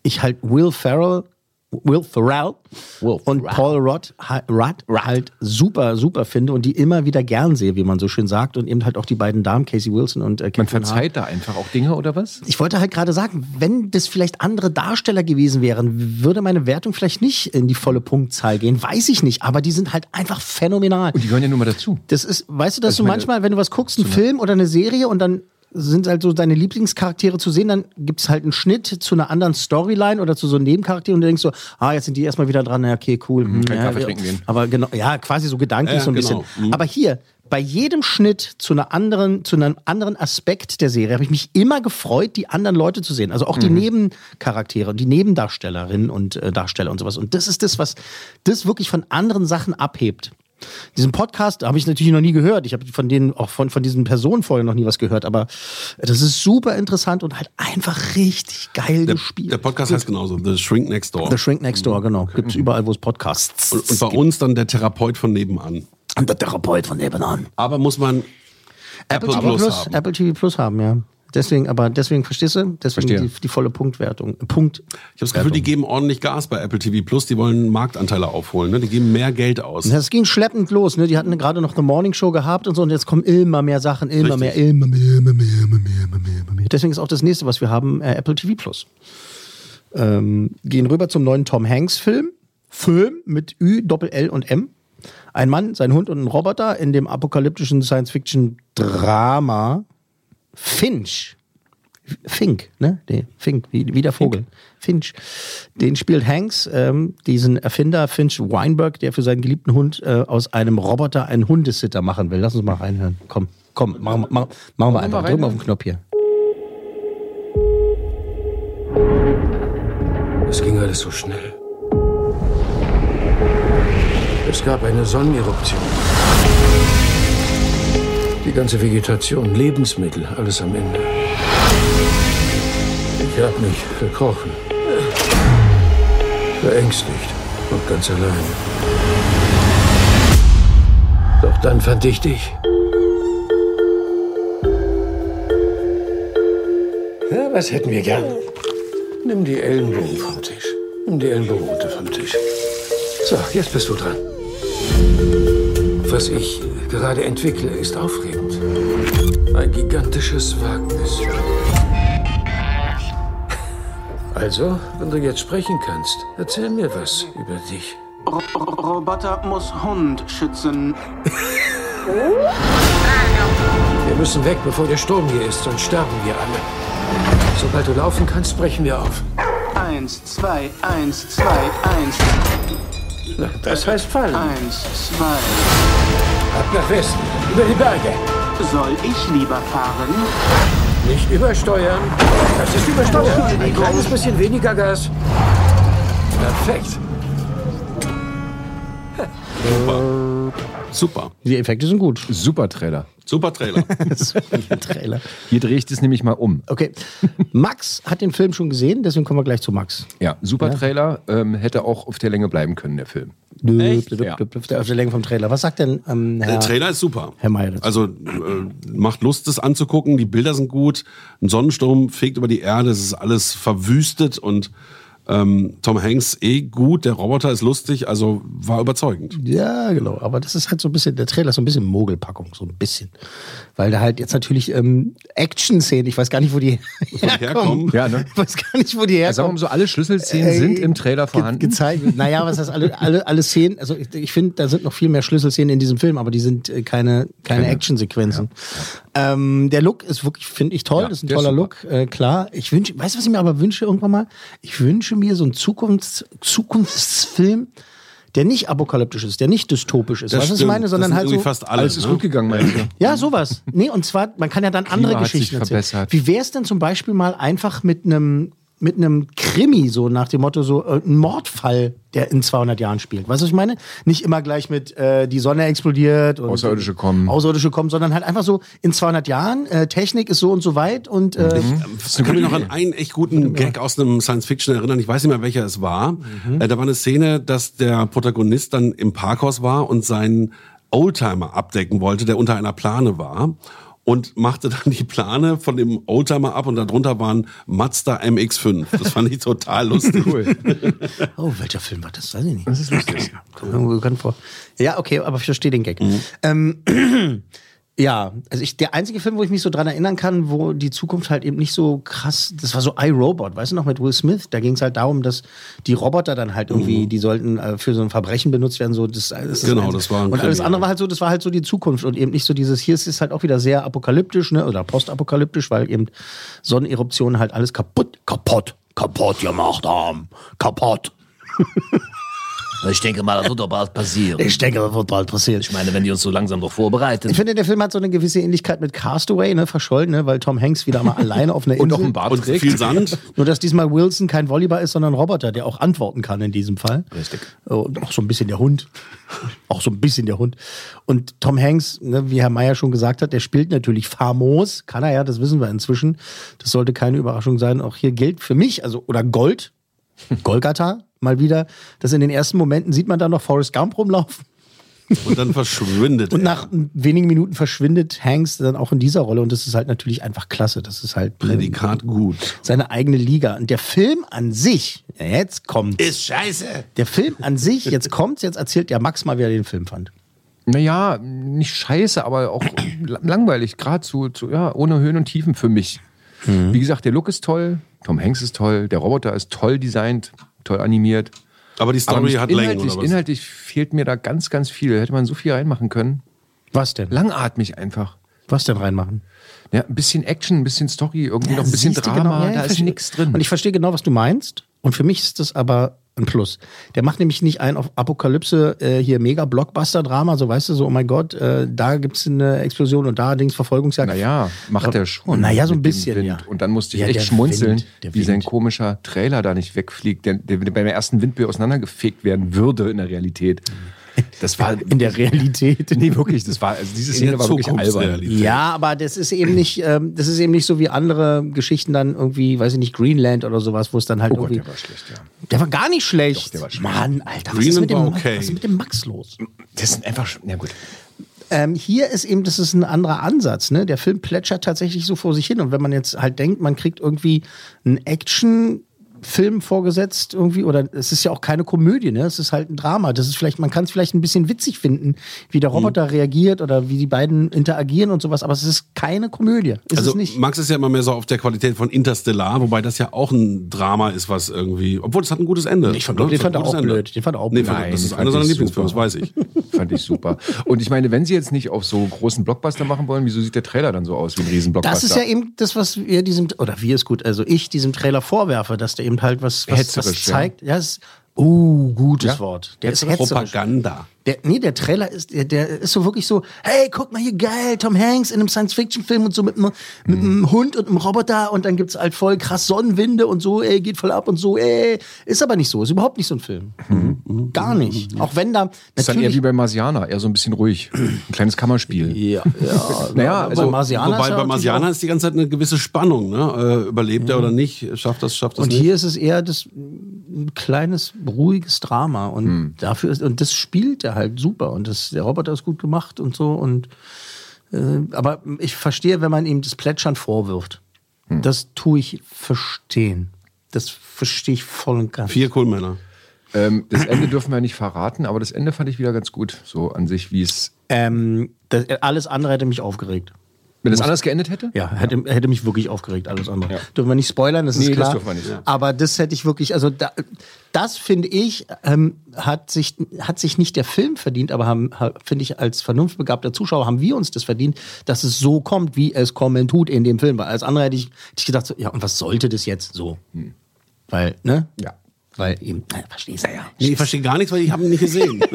ich halt Will Ferrell, Will Ferrell und Paul Rudd, Rudd halt super, super finde und die immer wieder gern sehe, wie man so schön sagt und eben halt auch die beiden Damen, Casey Wilson und äh, Man Catherine Hahn. verzeiht da einfach auch Dinge oder was? Ich wollte halt gerade sagen, wenn das vielleicht andere Darsteller gewesen wären, würde meine Wertung vielleicht nicht in die volle Punktzahl gehen. Weiß ich nicht, aber die sind halt einfach phänomenal. Und die gehören ja nur mal dazu. Das ist, weißt du, dass Also du manchmal, wenn du was guckst, einen Film oder eine Serie und dann sind halt so deine Lieblingscharaktere zu sehen, dann gibt es halt einen Schnitt zu einer anderen Storyline oder zu so einem Nebencharakter und du denkst so, ah, jetzt sind die erstmal wieder dran, ja, okay, cool. hm, kein ja, Kaffee ja. trinken gehen. Aber genau, ja, quasi so gedanklich Ja, so ein genau. bisschen. Mhm. Aber hier, bei jedem Schnitt zu einer anderen, zu einem anderen Aspekt der Serie habe ich mich immer gefreut, die anderen Leute zu sehen. Also auch die Nebencharaktere, die Nebendarstellerinnen und äh, Darsteller und sowas. Und das ist das, was das wirklich von anderen Sachen abhebt. Diesen Podcast habe ich natürlich noch nie gehört. Ich habe von denen, auch von, von diesen Personen vorher noch nie was gehört, aber das ist super interessant und halt einfach richtig geil Der, gespielt. der Podcast heißt genauso, The Shrink Next Door. The Shrink Next Door, genau. Gibt es überall, wo es Podcasts Und, und bei uns dann der Therapeut von nebenan. Und der Therapeut von nebenan. Aber muss man Apple, Plus, haben. Apple TV Plus haben, ja. Deswegen, aber deswegen, verstehst du? Deswegen Verstehe. die, die volle Punktwertung. Punkt. Ich habe das Gefühl, die geben ordentlich Gas bei Apple TV Plus. Die wollen Marktanteile aufholen. Ne? Die geben mehr Geld aus. Das ging schleppend los, ne? Die hatten gerade noch eine Morning Show gehabt und so und jetzt kommen immer mehr Sachen, immer Richtig. mehr, immer mehr, immer mehr, immer mehr, immer mehr, immer mehr. Deswegen ist auch das nächste, was wir haben, äh, Apple TV Plus. Ähm, gehen rüber zum neuen Tom Hanks Film. Film mit Ü, Doppel L und M. Ein Mann, sein Hund und ein Roboter in dem apokalyptischen Science-Fiction-Drama Finch. Fink, ne? Nee, Fink, wie, wie der Vogel. Finch. Den spielt Hanks, ähm, diesen Erfinder Finch Weinberg, der für seinen geliebten Hund äh, aus einem Roboter einen Hundesitter machen will. Lass uns mal reinhören. Komm, komm, machen, machen, machen wir einfach. mal Drück mal auf den Knopf hier. Es ging alles so schnell. Es gab eine Sonneneruption. Die ganze Vegetation, Lebensmittel, alles am Ende. Ich habe mich verkrochen. Verängstigt und ganz allein. Doch dann fand ich dich. Ja, was hätten wir gern? Nimm die Ellenbogen vom Tisch. Nimm die Ellenbogen runter vom Tisch. So, jetzt bist du dran. Was ich gerade entwickle, ist aufregend. Ein gigantisches Wagnis. Also, wenn du jetzt sprechen kannst, erzähl mir was über dich. Roboter muss Hund schützen. Wir müssen weg, bevor der Sturm hier ist, sonst sterben wir alle. Sobald du laufen kannst, brechen wir auf. Eins, zwei, eins, zwei, eins. Na, das heißt fallen. Eins, zwei. Ab nach Westen, über die Berge. Soll ich lieber fahren? Nicht übersteuern. Das ist übersteuern. Ein kleines bisschen weniger Gas. Perfekt. Super. Die Effekte sind gut. Super Trailer. Super Trailer. Super Trailer. Hier drehe ich das nämlich mal um. Okay. Max hat den Film schon gesehen, deswegen kommen wir gleich zu Max. Ja, super Ja. Trailer. Ähm, hätte auch auf der Länge bleiben können, der Film. Echt? Ja. Auf der Länge vom Trailer. Was sagt denn ähm, Herr, Der Trailer ist super. Herr Mayer dazu? Also äh, macht Lust, das anzugucken. Die Bilder sind gut. Ein Sonnensturm fegt über die Erde. Es ist alles verwüstet und ähm, Tom Hanks eh gut. Der Roboter ist lustig. Also war überzeugend. Ja, genau. Aber das ist halt so ein bisschen, der Trailer ist so ein bisschen Mogelpackung, so ein bisschen. Weil da halt jetzt natürlich ähm, Action-Szenen, ich weiß gar nicht, wo die herkommen. Ja, ne? Ich weiß gar nicht, wo die herkommen. Sagen wir mal so, alle Schlüsselszenen Äh, sind im Trailer ge- vorhanden. Gezeigt. Naja, was heißt alle, alle, alle Szenen? Also ich, ich finde, da sind noch viel mehr Schlüsselszenen in diesem Film, aber die sind äh, keine, keine Keine. Actionsequenzen. Ähm, der Look ist wirklich, finde ich toll. Ja, das ist ein ist toller super. Look, äh, klar. Ich wünsche, weißt du, was ich mir aber wünsche irgendwann mal? Ich wünsche mir so einen Zukunfts, Zukunftsfilm, der nicht apokalyptisch ist, der nicht dystopisch ist. Das weißt du, was ich meine? Das Sondern sind halt so. fast alle, Alles ist ne? gut gegangen, meinst du? Ja, sowas. Nee, und zwar, man kann ja dann andere hat sich Geschichten erzählen. verbessert. Wie wäre es denn zum Beispiel mal einfach mit einem mit einem Krimi, so nach dem Motto, so äh, ein Mordfall, der in 200 Jahren spielt. Weißt du, was ich meine? Nicht immer gleich mit äh, die Sonne explodiert und Außerirdische kommen. Außerirdische kommen, sondern halt einfach so in 200 Jahren, äh, Technik ist so und so weit und äh, Ich kann mich noch an einen echt guten Gag aus einem Science-Fiction erinnern. Ich weiß nicht mehr, welcher es war. Mhm. Äh, da war eine Szene, dass der Protagonist dann im Parkhaus war und seinen Oldtimer abdecken wollte, der unter einer Plane war. Und machte dann die Plane von dem Oldtimer ab und darunter waren Mazda MX-5. Das fand ich total lustig. Oh, welcher Film war das? Weiß ich nicht. Das ist lustig. Kommt mir irgendwo bekannt vor. Ja, okay, aber ich verstehe den Gag. Ähm, ja, also ich, der einzige Film, wo ich mich so dran erinnern kann, wo die Zukunft halt eben nicht so krass, das war so iRobot, weißt du noch, mit Will Smith, da ging es halt darum, dass die Roboter dann halt irgendwie, die sollten äh, für so ein Verbrechen benutzt werden, so das, das Genau, eins. das war ein Und alles Krimi, andere ja. war halt so, das war halt so die Zukunft und eben nicht so dieses, hier ist es halt auch wieder sehr apokalyptisch, ne, oder postapokalyptisch, weil eben Sonneneruptionen halt alles kaputt, kaputt, kaputt gemacht haben, kaputt. Ich denke mal, das wird doch bald passieren. Ich denke, das wird bald passieren. Ich meine, wenn die uns so langsam doch vorbereiten. Ich finde, der Film hat so eine gewisse Ähnlichkeit mit Castaway, ne, verschollen, ne, weil Tom Hanks wieder mal alleine auf einer Insel. Und auch ein Bart Und trägt. viel Sand. Nur, dass diesmal Wilson kein Volleyball ist, sondern ein Roboter, der auch antworten kann in diesem Fall. Richtig. Und auch so ein bisschen der Hund. Auch so ein bisschen der Hund. Und Tom Hanks, ne, wie Herr Meyer schon gesagt hat, der spielt natürlich famos. Kann er ja, das wissen wir inzwischen. Das sollte keine Überraschung sein. Auch hier gilt für mich, also, oder Gold, Golgatha, mal wieder, dass in den ersten Momenten sieht man da noch Forrest Gump rumlaufen. Und dann verschwindet Und er. nach wenigen Minuten verschwindet Hanks dann auch in dieser Rolle. Und das ist halt natürlich einfach klasse. Das ist halt Prädikat gut. seine eigene Liga. Und der Film an sich, ja, jetzt kommt. Ist scheiße. Der Film an sich, jetzt kommt's, jetzt erzählt der Max mal, wie er den Film fand. Naja, nicht scheiße, aber auch langweilig. Gerade so, so, ja, ohne Höhen und Tiefen für mich. Mhm. Wie gesagt, der Look ist toll, Tom Hanks ist toll, der Roboter ist toll designt, toll animiert. Aber die Aber Story nicht hat Längen inhaltlich, oder was? inhaltlich fehlt mir da ganz, ganz viel. Da hätte man so viel reinmachen können. Was denn? Langatmig einfach. Was denn reinmachen? Ja, ein bisschen Action, ein bisschen Story, irgendwie noch ein bisschen du Drama, genau, ja, da ja, ist nichts drin. Und ich verstehe genau, was du meinst. Und für mich ist das aber ein Plus. Der macht nämlich nicht ein auf Apokalypse, äh, hier mega Blockbuster-Drama, so weißt du, so, oh mein Gott, äh, da gibt's eine Explosion und da Dings Verfolgungsjagd. Naja, macht er schon. Naja, so ein bisschen, ja. Und dann musste ich Ja, echt der schmunzeln, Wind, der wie sein Wind. komischer Trailer da nicht wegfliegt, der, der beim ersten Windböe auseinandergefegt werden würde in der Realität. Das war In der Realität. Nee, wirklich, das war, also diese Szene war wirklich albern. Ja, aber das ist eben nicht, ähm, das ist eben nicht so wie andere Geschichten dann irgendwie, weiß ich nicht, Greenland oder sowas, wo es dann halt Oh Gott, irgendwie. der war schlecht, ja. Der war gar nicht schlecht. Doch, der war schlecht. Mann, Alter, was ist, dem, okay. was ist mit dem Max los? Das sind einfach, ja gut. Ähm, hier ist eben, das ist ein anderer Ansatz. Ne? Der Film plätschert tatsächlich so vor sich hin. Und wenn man jetzt halt denkt, man kriegt irgendwie einen Action. Film vorgesetzt irgendwie oder es ist ja auch keine Komödie, ne? Es ist halt ein Drama. Das ist vielleicht, man kann es vielleicht ein bisschen witzig finden, wie der Roboter reagiert oder wie die beiden interagieren und sowas, aber es ist keine Komödie. Ist also es nicht. Max ist ja immer mehr so auf der Qualität von Interstellar, wobei das ja auch ein Drama ist, was irgendwie, obwohl es hat ein gutes Ende. Ich fand, ne? den Es fand er ein gutes auch Ende. blöd. Den fand er auch Nee, blöd. fand, das ist einer seiner Lieblingsfilme, das weiß ich. Fand ich super. Und ich meine, wenn sie jetzt nicht auf so großen Blockbuster machen wollen, wieso sieht der Trailer dann so aus wie ein Riesenblockbuster? Das ist ja eben das, was wir diesem, oder wir ist gut, also ich diesem Trailer vorwerfe, dass der eben halt was, was, was zeigt. Ja, es Oh, gutes Ja? Wort. Der ist. Propaganda. Der, nee, der Trailer ist, der, der ist so wirklich so, hey, guck mal hier, geil, Tom Hanks in einem Science-Fiction-Film und so mit einem, einem Hund und einem Roboter und dann gibt's halt voll krass Sonnenwinde und so, ey, geht voll ab und so, ey. Ist aber nicht so, ist überhaupt nicht so ein Film. Gar nicht. Auch wenn da Ist dann eher wie bei Marsianer, eher so ein bisschen ruhig. Ein kleines Kammerspiel. Ja, ja. Naja, bei also, Marsianer Wobei ist ja bei Marsianer ist die ganze Zeit eine gewisse Spannung. Ne? Äh, überlebt er oder nicht? Schafft das, schafft das Und nicht? hier ist es eher das ein kleines, ruhiges Drama. Und Hm. dafür ist, und das spielt er halt super. Und das, der Roboter ist gut gemacht und so. Und äh, aber ich verstehe, wenn man ihm das Plätschern vorwirft. Hm. Das tue ich verstehen. Das verstehe ich voll und ganz. Vier Coolmänner. Ähm, das Ende dürfen wir nicht verraten, aber das Ende fand ich wieder ganz gut. So an sich, wie es. Ähm, alles andere hätte mich aufgeregt. Wenn es anders geendet hätte? Ja, hätte, hätte mich wirklich aufgeregt, alles andere. Dürfen wir nicht spoilern, das ist Nee, das klar. dürfen wir nicht, ja. Aber das hätte ich wirklich, also da, das finde ich, ähm, hat, sich, hat sich nicht der Film verdient, aber haben, finde ich, als vernunftbegabter Zuschauer haben wir uns das verdient, dass es so kommt, wie es kommen tut in dem Film. Weil als andere hätte ich, hätte ich gedacht, so, ja, und was sollte das jetzt so? Weil, ne? Ja. Weil eben, na, verstehst du ja. Nee, ich verstehe gar nichts, weil ich habe ihn nicht gesehen.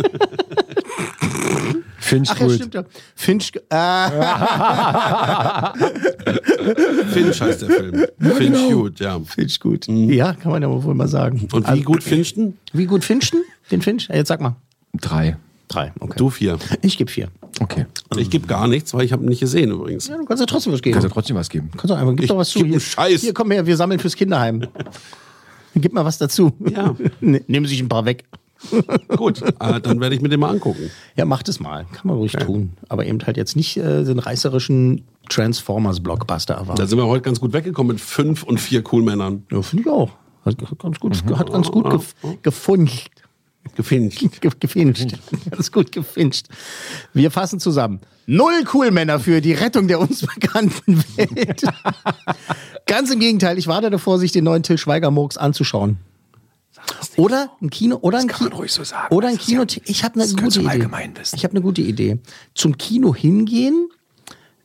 Finch Ach ja, gut. stimmt ja. Finch. Äh, Finch heißt der Film. Finch gut, ja. Finch gut. Ja, kann man ja wohl mal sagen. Und wie gut Finchten? Wie gut Finchten? Den Finch? Jetzt sag mal. Drei. Drei, okay. Du vier. Ich gebe vier. Okay. Ich gebe gar nichts, weil ich habe ihn nicht gesehen übrigens. Ja, du kannst ja trotzdem was geben. Kannst ja trotzdem was geben. Kannst du einfach, gib Ich doch was zu. Hier, Scheiß. hier, komm her, wir sammeln fürs Kinderheim. Gib mal was dazu. Ja. Ne- Nehmen sich ein paar weg. Gut, äh, dann werde ich mir den mal angucken. Ja, macht es mal. Kann man ruhig tun. Aber eben halt jetzt nicht äh, den reißerischen Transformers-Blockbuster erwarten. Da sind wir heute ganz gut weggekommen mit fünf und vier Coolmännern. Ja, finde ich auch. Hat ganz gut, hat ganz gut gef gefunscht. Gefinscht. Ge gefinscht. Ganz gut gefinscht. Wir fassen zusammen. Null Coolmänner für die Rettung der uns bekannten Welt. Ganz im Gegenteil, ich warte davor, sich den neuen Till Schweiger Murks anzuschauen. Oder ein Kino, oder ein Kino, ruhig so sagen. oder ein Kino. Ich habe eine gute Idee. Ich habe eine gute Idee. Zum Kino hingehen,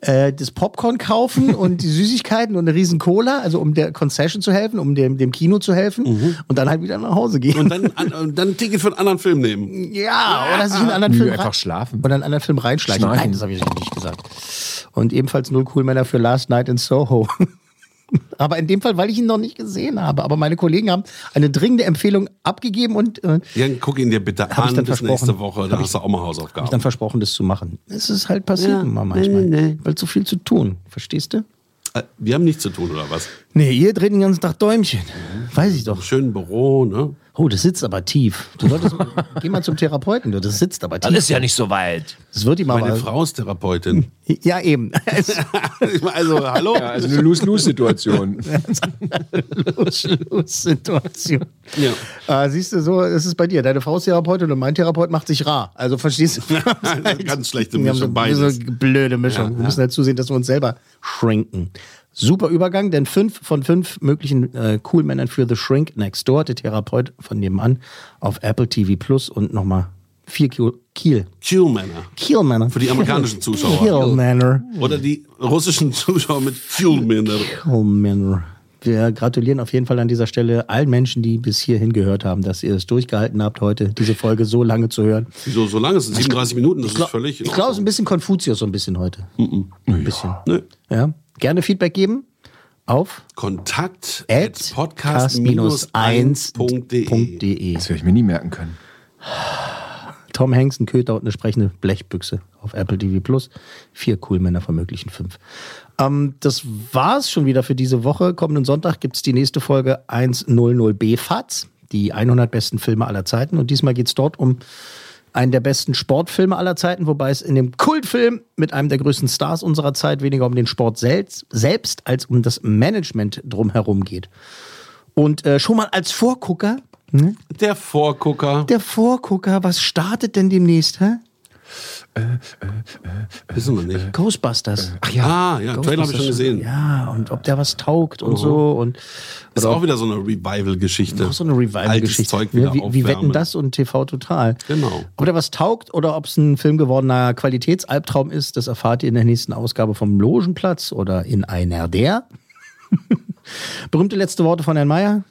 äh, das Popcorn kaufen und die Süßigkeiten und eine riesen Cola, also um der Concession zu helfen, um dem, dem Kino zu helfen und dann halt wieder nach Hause gehen. Und dann, an, und dann ein Ticket für einen anderen Film nehmen. Ja, oder sich in einen anderen Nö, Film einfach schlafen. Oder in einen anderen Film reinschleichen. Nein, das habe ich nicht gesagt. Und ebenfalls null Coolmänner für Last Night in Soho. Aber in dem Fall, weil ich ihn noch nicht gesehen habe. Aber meine Kollegen haben eine dringende Empfehlung abgegeben und äh, Jan, guck ihn dir bitte Hab an dann bis nächste Woche. Da Hab hast du auch mal Hausaufgaben. ich dann versprochen, das zu machen. Es ist halt passiert Ja, immer manchmal. nee, nee. Weil so viel zu tun. Verstehst du? Äh, Wir haben nichts zu tun, oder was? Nee, ihr dreht den ganzen Tag Däumchen. Weiß ich doch. Schön Büro, ne? Oh, das sitzt aber tief. Du solltest, geh mal zum Therapeuten, du. Das sitzt aber tief. Dann ist ja nicht so weit. Das wird ihm aber. Meine Frau ist Therapeutin. Ja, eben. also, hallo? Ja, also eine Lose-Lose-Situation. Situation. Ja. Äh, siehst du, so ist es bei dir. Deine Frau ist Therapeutin und mein Therapeut macht sich rar. Also verstehst du? Ganz schlechte Wir haben so, Mischung, beides. so eine blöde Mischung. Ja, wir müssen halt zusehen, dass wir uns selber schrinken. Super Übergang, denn fünf von fünf möglichen äh, Cool-Männern für The Shrink Next Door, der Therapeut von nebenan, auf Apple TV Plus und nochmal vier Kiel. Kiel. Kielmänner. Kielmänner. Für die amerikanischen Zuschauer. Kielmänner. Oder die russischen Zuschauer mit Kielmänner. Kielmänner. Wir gratulieren auf jeden Fall an dieser Stelle allen Menschen, die bis hierhin gehört haben, dass ihr es durchgehalten habt, heute diese Folge so lange zu hören. Wieso so lange? Es sind 37 Minuten, das ist völlig. Ich glaube, es ist ein bisschen Konfuzius so ein bisschen heute. Ein bisschen. Nö. Ja. Gerne Feedback geben auf Kontakt at podcast-1.de. Das werde ich mir nie merken können. Tom Hanks, ein Köter und eine sprechende Blechbüchse auf Apple TV Plus. Vier Coolmänner von möglichen fünf. Ähm, das war's schon wieder für diese Woche. Kommenden Sonntag gibt's die nächste Folge 100b FATS, die 100 besten Filme aller Zeiten. Und diesmal geht's dort um einen der besten Sportfilme aller Zeiten, wobei es in dem Kultfilm mit einem der größten Stars unserer Zeit weniger um den Sport selbst, selbst als um das Management drumherum geht. Und äh, schon mal als Vorgucker, ne? Der Vorgucker. der Vorgucker, was startet denn demnächst, hä? Wissen wir nicht. Ghostbusters. Ach ja. Ah, ja, Trailer habe ich schon gesehen. Ja, und ob der was taugt und so und Ist auch wieder so eine Revival-Geschichte. auch so eine Revival-Geschichte. Zeug wieder Wie, wie wetten das und TV Total? Genau. Ob der was taugt oder ob es ein Film gewordener Qualitätsalbtraum ist, das erfahrt ihr in der nächsten Ausgabe vom Logenplatz oder in einer der. Berühmte letzte Worte von Herrn Mayer.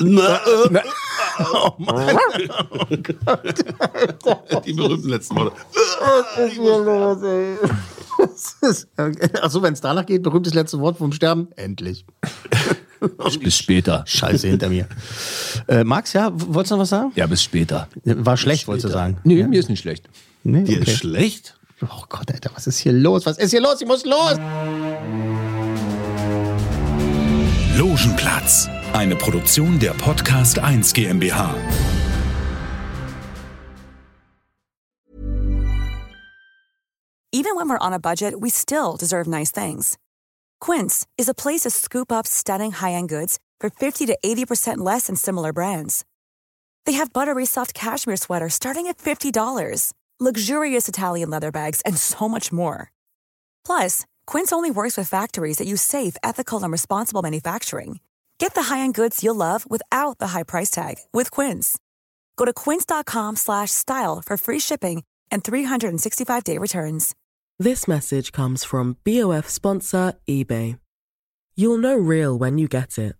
Na, äh, Oh Mann. Die berühmten letzten Worte. Was ist hier los, ey? Achso, wenn es danach geht, berühmtes letzte Wort vom Sterben. Endlich. Bis später. Scheiße hinter mir. Äh, Max, ja, wolltest du noch was sagen? Ja, bis später. War schlecht, wolltest du sagen. Nee, mir ist nicht schlecht. Nee, Dir okay. ist schlecht? Oh Gott, Alter, was ist hier los? Was ist hier los? Ich muss los! Logenplatz. Eine Produktion der Podcast 1 GmbH. Even when we're on a budget, we still deserve nice things. Quince is a place to scoop up stunning high-end goods for 50 to 80% less than similar brands. They have buttery soft cashmere sweaters starting at $50, luxurious Italian leather bags, and so much more. Plus, Quince only works with factories that use safe, ethical, and responsible manufacturing. Get the high-end goods you'll love without the high price tag with Quince. Go to quince.com slash style for free shipping and 365-day returns. This message comes from BOF sponsor eBay. You'll know real when you get it.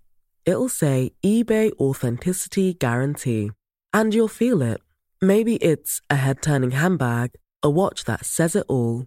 It'll say eBay Authenticity Guarantee. And you'll feel it. Maybe it's a head turning handbag, a watch that says it all,